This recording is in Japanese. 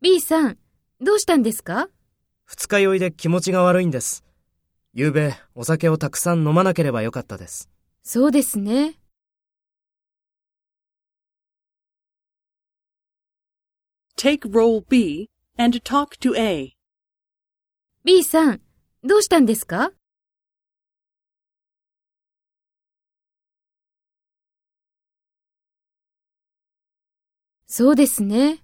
B さん、どうしたんですか？二日酔いで気持ちが悪いんです。昨べ、お酒をたくさん飲まなければよかったです。そうですね。Take role B and talk to A. B さん、どうしたんですか？そうですね。